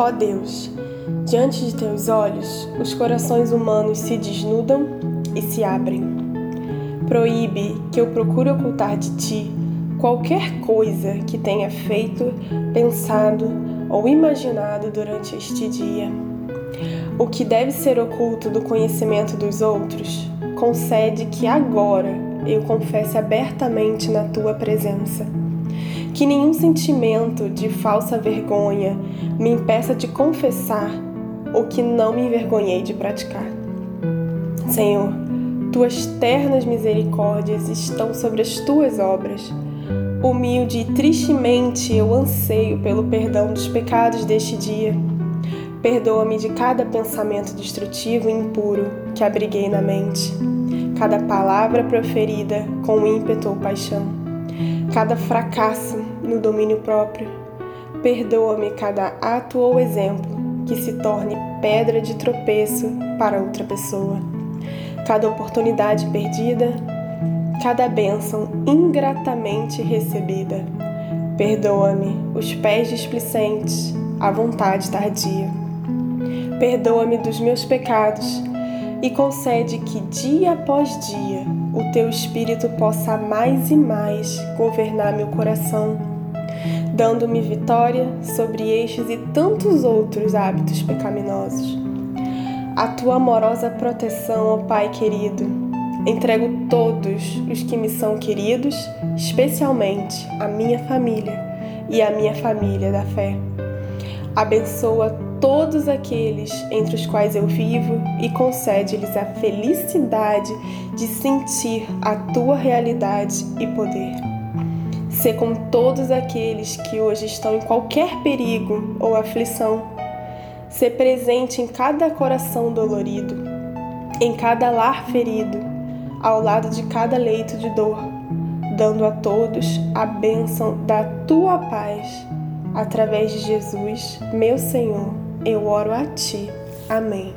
Ó Deus, diante de teus olhos, os corações humanos se desnudam e se abrem. Proíbe que eu procure ocultar de ti qualquer coisa que tenha feito, pensado ou imaginado durante este dia. O que deve ser oculto do conhecimento dos outros, concede que agora eu confesse abertamente na tua presença. Que nenhum sentimento de falsa vergonha me impeça de confessar o que não me envergonhei de praticar. Senhor, tuas ternas misericórdias estão sobre as tuas obras. Humilde e tristemente eu anseio pelo perdão dos pecados deste dia. Perdoa-me de cada pensamento destrutivo e impuro que abriguei na mente, cada palavra proferida com ímpeto ou paixão, cada fracasso no domínio próprio. Perdoa-me cada ato ou exemplo que se torne pedra de tropeço para outra pessoa, cada oportunidade perdida cada bênção ingratamente recebida. Perdoa-me os pés displicentes, a vontade tardia. Perdoa-me dos meus pecados e concede que dia após dia o teu espírito possa mais e mais governar meu coração, dando-me vitória sobre estes e tantos outros hábitos pecaminosos. A tua amorosa proteção, ó Pai querido, Entrego todos os que me são queridos, especialmente a minha família e a minha família da fé. Abençoa todos aqueles entre os quais eu vivo e concede-lhes a felicidade de sentir a tua realidade e poder. Ser com todos aqueles que hoje estão em qualquer perigo ou aflição. Ser presente em cada coração dolorido, em cada lar ferido ao lado de cada leito de dor, dando a todos a bênção da tua paz. Através de Jesus, meu Senhor, eu oro a ti. Amém.